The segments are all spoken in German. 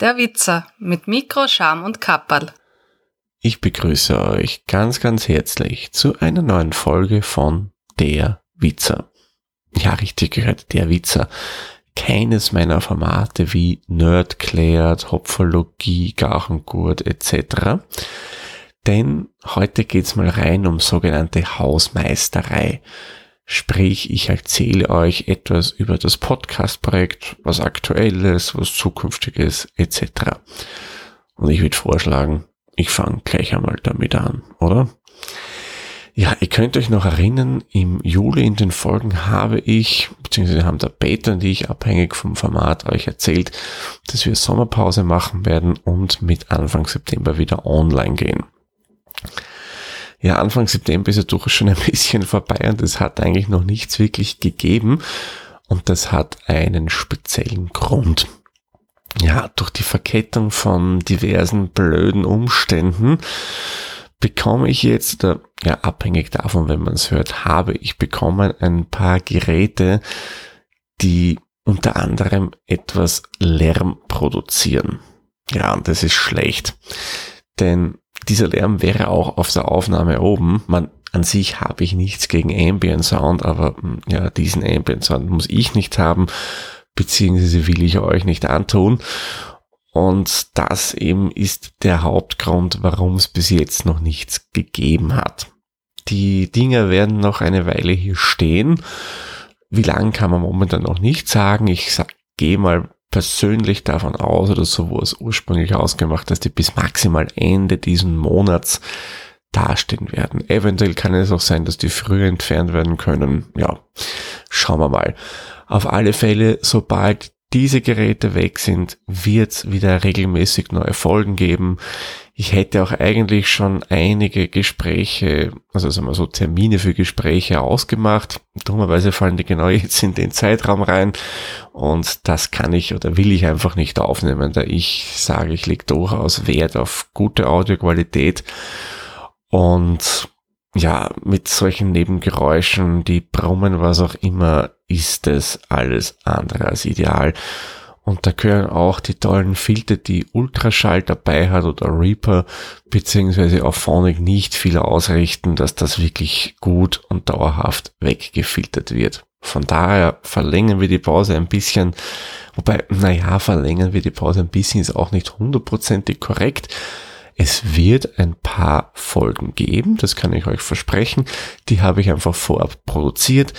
Der Witzer mit Mikro, Scham und Kapperl. Ich begrüße euch ganz, ganz herzlich zu einer neuen Folge von Der Witzer. Ja, richtig gehört, Der Witzer. Keines meiner Formate wie Nerdklärt, Hopfologie, Gachengurt etc. Denn heute geht's mal rein um sogenannte Hausmeisterei. Sprich, ich erzähle euch etwas über das Podcast-Projekt, was aktuelles, was zukünftiges etc. Und ich würde vorschlagen, ich fange gleich einmal damit an, oder? Ja, ihr könnt euch noch erinnern, im Juli in den Folgen habe ich, beziehungsweise haben der Peter und ich abhängig vom Format euch erzählt, dass wir Sommerpause machen werden und mit Anfang September wieder online gehen ja, Anfang September ist ja durchaus schon ein bisschen vorbei und es hat eigentlich noch nichts wirklich gegeben. Und das hat einen speziellen Grund. Ja, durch die Verkettung von diversen blöden Umständen bekomme ich jetzt, ja, abhängig davon, wenn man es hört, habe ich bekommen ein paar Geräte, die unter anderem etwas Lärm produzieren. Ja, und das ist schlecht. Denn dieser Lärm wäre auch auf der Aufnahme oben. Man, an sich habe ich nichts gegen Ambient Sound, aber hm, ja, diesen Ambient Sound muss ich nicht haben, beziehungsweise will ich euch nicht antun. Und das eben ist der Hauptgrund, warum es bis jetzt noch nichts gegeben hat. Die Dinger werden noch eine Weile hier stehen. Wie lang kann man momentan noch nicht sagen. Ich sag, gehe mal persönlich davon aus, oder so wurde es ursprünglich ausgemacht, dass die bis maximal Ende diesen Monats dastehen werden. Eventuell kann es auch sein, dass die früher entfernt werden können. Ja, schauen wir mal. Auf alle Fälle, sobald diese Geräte weg sind, wird es wieder regelmäßig neue Folgen geben. Ich hätte auch eigentlich schon einige Gespräche, also sagen wir so Termine für Gespräche ausgemacht. Dummerweise fallen die genau jetzt in den Zeitraum rein und das kann ich oder will ich einfach nicht aufnehmen, da ich sage, ich lege durchaus Wert auf gute Audioqualität und ja, mit solchen Nebengeräuschen, die brummen, was auch immer, ist es alles andere als ideal. Und da gehören auch die tollen Filter, die Ultraschall dabei hat oder Reaper, beziehungsweise auf Phonic nicht viel ausrichten, dass das wirklich gut und dauerhaft weggefiltert wird. Von daher verlängern wir die Pause ein bisschen, wobei, naja, verlängern wir die Pause ein bisschen ist auch nicht hundertprozentig korrekt. Es wird ein paar Folgen geben, das kann ich euch versprechen. Die habe ich einfach vorab produziert.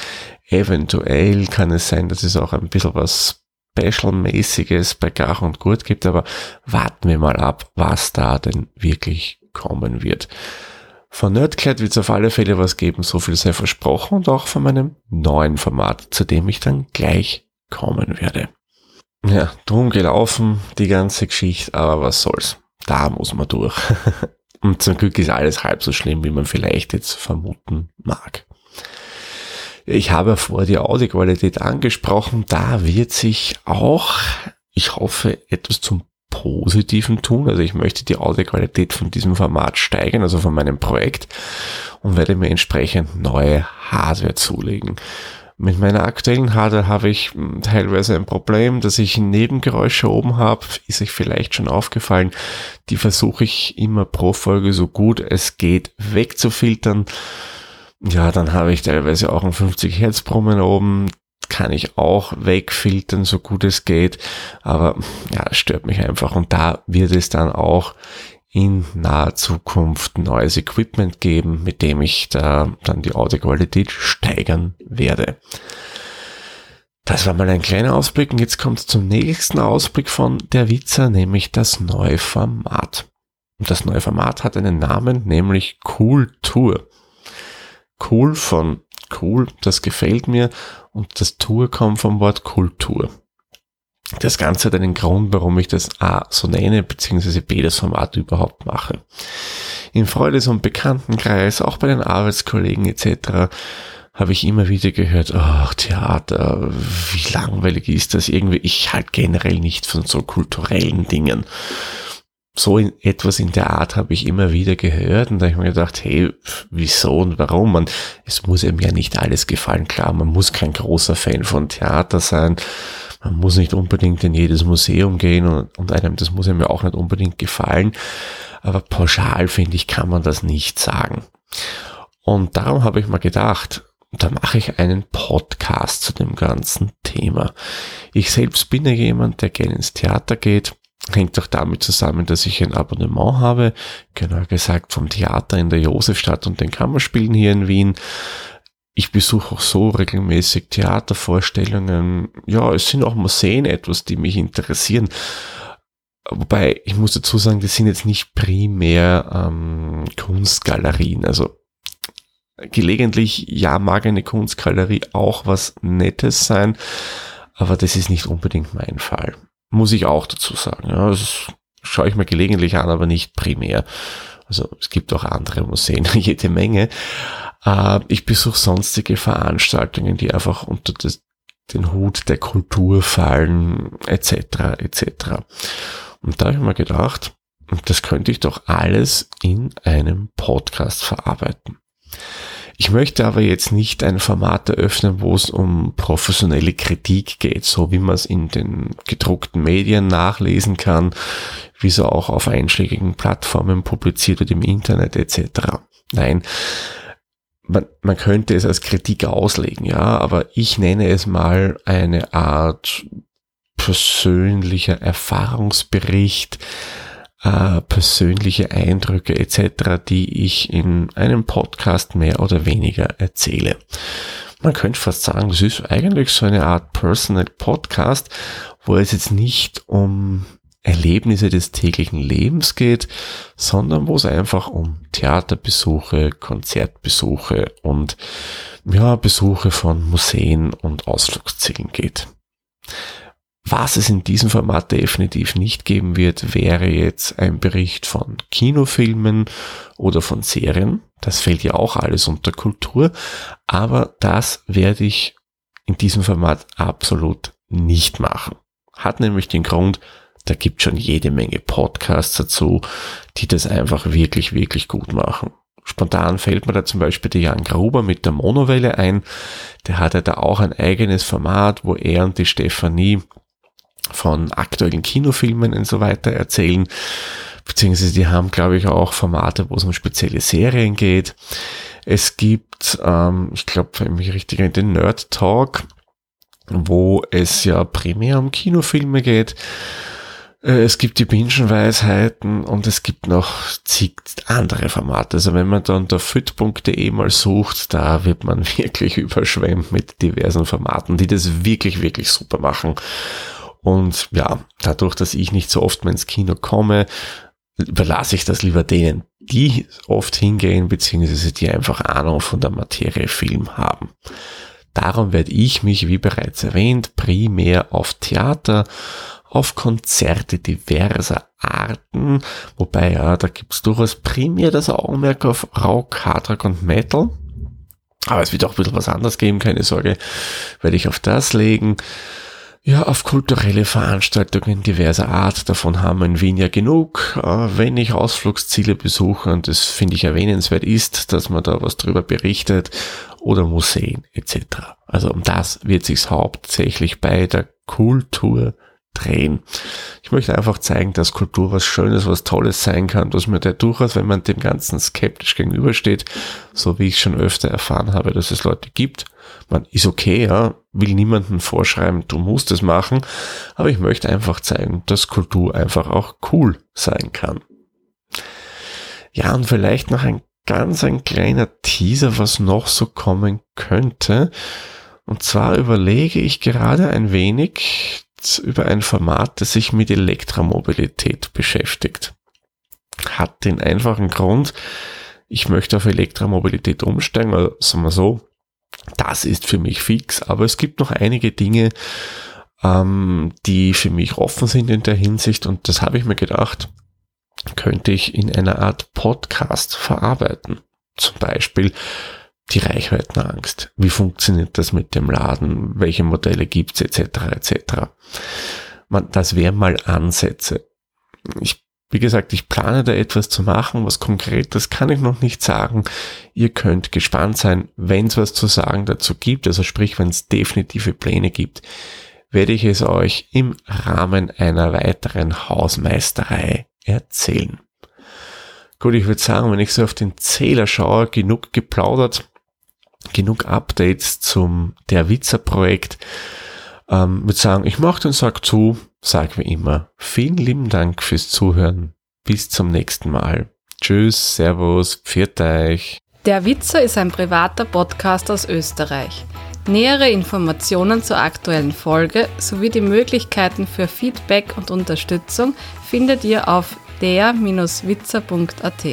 Eventuell kann es sein, dass es auch ein bisschen was Special-mäßiges bei Gach und Gurt gibt, aber warten wir mal ab, was da denn wirklich kommen wird. Von Nerdclad wird es auf alle Fälle was geben, so viel sei versprochen und auch von meinem neuen Format, zu dem ich dann gleich kommen werde. Ja, drum gelaufen, die ganze Geschichte, aber was soll's. Da muss man durch. und zum Glück ist alles halb so schlimm, wie man vielleicht jetzt vermuten mag. Ich habe vor die Audioqualität angesprochen. Da wird sich auch, ich hoffe, etwas zum Positiven tun. Also ich möchte die Audioqualität von diesem Format steigern, also von meinem Projekt und werde mir entsprechend neue Hardware zulegen. Mit meiner aktuellen Hardware habe ich hm, teilweise ein Problem, dass ich Nebengeräusche oben habe, ist euch vielleicht schon aufgefallen. Die versuche ich immer pro Folge so gut es geht wegzufiltern. Ja, dann habe ich teilweise auch ein 50 Hertz Brummen oben. Kann ich auch wegfiltern, so gut es geht. Aber ja, stört mich einfach. Und da wird es dann auch in naher Zukunft neues Equipment geben, mit dem ich da dann die Audioqualität steigern werde. Das war mal ein kleiner Ausblick und jetzt kommt es zum nächsten Ausblick von der Witzer, nämlich das neue Format. Und das neue Format hat einen Namen, nämlich Cool Tour cool von cool, das gefällt mir und das Tour kommt vom Wort Kultur. Das Ganze hat einen Grund, warum ich das A so nenne, beziehungsweise B das Format überhaupt mache. Im Freudes- und Bekanntenkreis, auch bei den Arbeitskollegen etc., habe ich immer wieder gehört, ach, Theater, wie langweilig ist das irgendwie? Ich halt generell nicht von so kulturellen Dingen so in, etwas in der Art habe ich immer wieder gehört und da habe ich mir gedacht, hey, wieso und warum? Man, es muss einem ja nicht alles gefallen. Klar, man muss kein großer Fan von Theater sein. Man muss nicht unbedingt in jedes Museum gehen und, und einem das Museum ja auch nicht unbedingt gefallen. Aber pauschal finde ich, kann man das nicht sagen. Und darum habe ich mal gedacht, da mache ich einen Podcast zu dem ganzen Thema. Ich selbst bin ja jemand, der gerne ins Theater geht. Hängt auch damit zusammen, dass ich ein Abonnement habe, genau gesagt vom Theater in der Josefstadt und den Kammerspielen hier in Wien. Ich besuche auch so regelmäßig Theatervorstellungen. Ja, es sind auch Museen etwas, die mich interessieren. Wobei, ich muss dazu sagen, das sind jetzt nicht primär ähm, Kunstgalerien. Also gelegentlich, ja, mag eine Kunstgalerie auch was Nettes sein, aber das ist nicht unbedingt mein Fall. Muss ich auch dazu sagen. Ja, das schaue ich mir gelegentlich an, aber nicht primär. Also es gibt auch andere Museen, jede Menge. Äh, ich besuche sonstige Veranstaltungen, die einfach unter das, den Hut der Kultur fallen, etc. etc. Und da habe ich mir gedacht, das könnte ich doch alles in einem Podcast verarbeiten. Ich möchte aber jetzt nicht ein Format eröffnen, wo es um professionelle Kritik geht, so wie man es in den gedruckten Medien nachlesen kann, wie es auch auf einschlägigen Plattformen publiziert wird im Internet etc. Nein, man, man könnte es als Kritik auslegen, ja, aber ich nenne es mal eine Art persönlicher Erfahrungsbericht, äh, persönliche Eindrücke etc., die ich in einem Podcast mehr oder weniger erzähle. Man könnte fast sagen, das ist eigentlich so eine Art Personal Podcast, wo es jetzt nicht um Erlebnisse des täglichen Lebens geht, sondern wo es einfach um Theaterbesuche, Konzertbesuche und ja, Besuche von Museen und Ausflugszielen geht. Was es in diesem Format definitiv nicht geben wird, wäre jetzt ein Bericht von Kinofilmen oder von Serien. Das fällt ja auch alles unter Kultur. Aber das werde ich in diesem Format absolut nicht machen. Hat nämlich den Grund, da gibt schon jede Menge Podcasts dazu, die das einfach wirklich, wirklich gut machen. Spontan fällt mir da zum Beispiel der Jan Gruber mit der Monowelle ein. Der hat ja da auch ein eigenes Format, wo er und die Stefanie von aktuellen Kinofilmen und so weiter erzählen. Beziehungsweise die haben, glaube ich, auch Formate, wo es um spezielle Serien geht. Es gibt, ähm, ich glaube, wenn mich richtig in den Nerd Talk, wo es ja primär um Kinofilme geht. Äh, es gibt die Bingenweisheiten und es gibt noch zig andere Formate. Also wenn man da unter fit.de mal sucht, da wird man wirklich überschwemmt mit diversen Formaten, die das wirklich, wirklich super machen. Und ja, dadurch, dass ich nicht so oft mehr ins Kino komme, überlasse ich das lieber denen, die oft hingehen, beziehungsweise die einfach Ahnung von der Materie Film haben. Darum werde ich mich, wie bereits erwähnt, primär auf Theater, auf Konzerte diverser Arten, wobei ja, da gibt's durchaus primär das Augenmerk auf Rock, Hardrock und Metal. Aber es wird auch ein bisschen was anderes geben, keine Sorge, werde ich auf das legen. Ja, auf kulturelle Veranstaltungen diverser Art, davon haben wir in Wien ja genug. Äh, wenn ich Ausflugsziele besuche, und das finde ich erwähnenswert ist, dass man da was drüber berichtet, oder Museen etc. Also um das wird sich's hauptsächlich bei der Kultur drehen. Ich möchte einfach zeigen, dass Kultur was Schönes, was Tolles sein kann, dass mir der durchaus, wenn man dem Ganzen skeptisch gegenübersteht, so wie ich schon öfter erfahren habe, dass es Leute gibt, man ist okay, ja, will niemanden vorschreiben, du musst es machen, aber ich möchte einfach zeigen, dass Kultur einfach auch cool sein kann. Ja, und vielleicht noch ein ganz ein kleiner Teaser, was noch so kommen könnte. Und zwar überlege ich gerade ein wenig über ein Format, das sich mit Elektromobilität beschäftigt. Hat den einfachen Grund, ich möchte auf Elektromobilität umsteigen, also sagen wir so, das ist für mich fix, aber es gibt noch einige Dinge, ähm, die für mich offen sind in der Hinsicht und das habe ich mir gedacht, könnte ich in einer Art Podcast verarbeiten. Zum Beispiel die Reichweitenangst. Wie funktioniert das mit dem Laden? Welche Modelle gibt's etc. etc. Man, das wären mal Ansätze. Ich wie gesagt, ich plane da etwas zu machen, was konkret, das kann ich noch nicht sagen. Ihr könnt gespannt sein, wenn es was zu sagen dazu gibt, also sprich, wenn es definitive Pläne gibt, werde ich es euch im Rahmen einer weiteren Hausmeisterei erzählen. Gut, ich würde sagen, wenn ich so auf den Zähler schaue, genug geplaudert, genug Updates zum Der Witzer Projekt. Ähm, würde sagen, ich mache den Sack zu, sage wie immer. Vielen lieben Dank fürs Zuhören. Bis zum nächsten Mal. Tschüss, Servus, pfiat euch. Der Witzer ist ein privater Podcast aus Österreich. Nähere Informationen zur aktuellen Folge sowie die Möglichkeiten für Feedback und Unterstützung findet ihr auf der-witzer.at.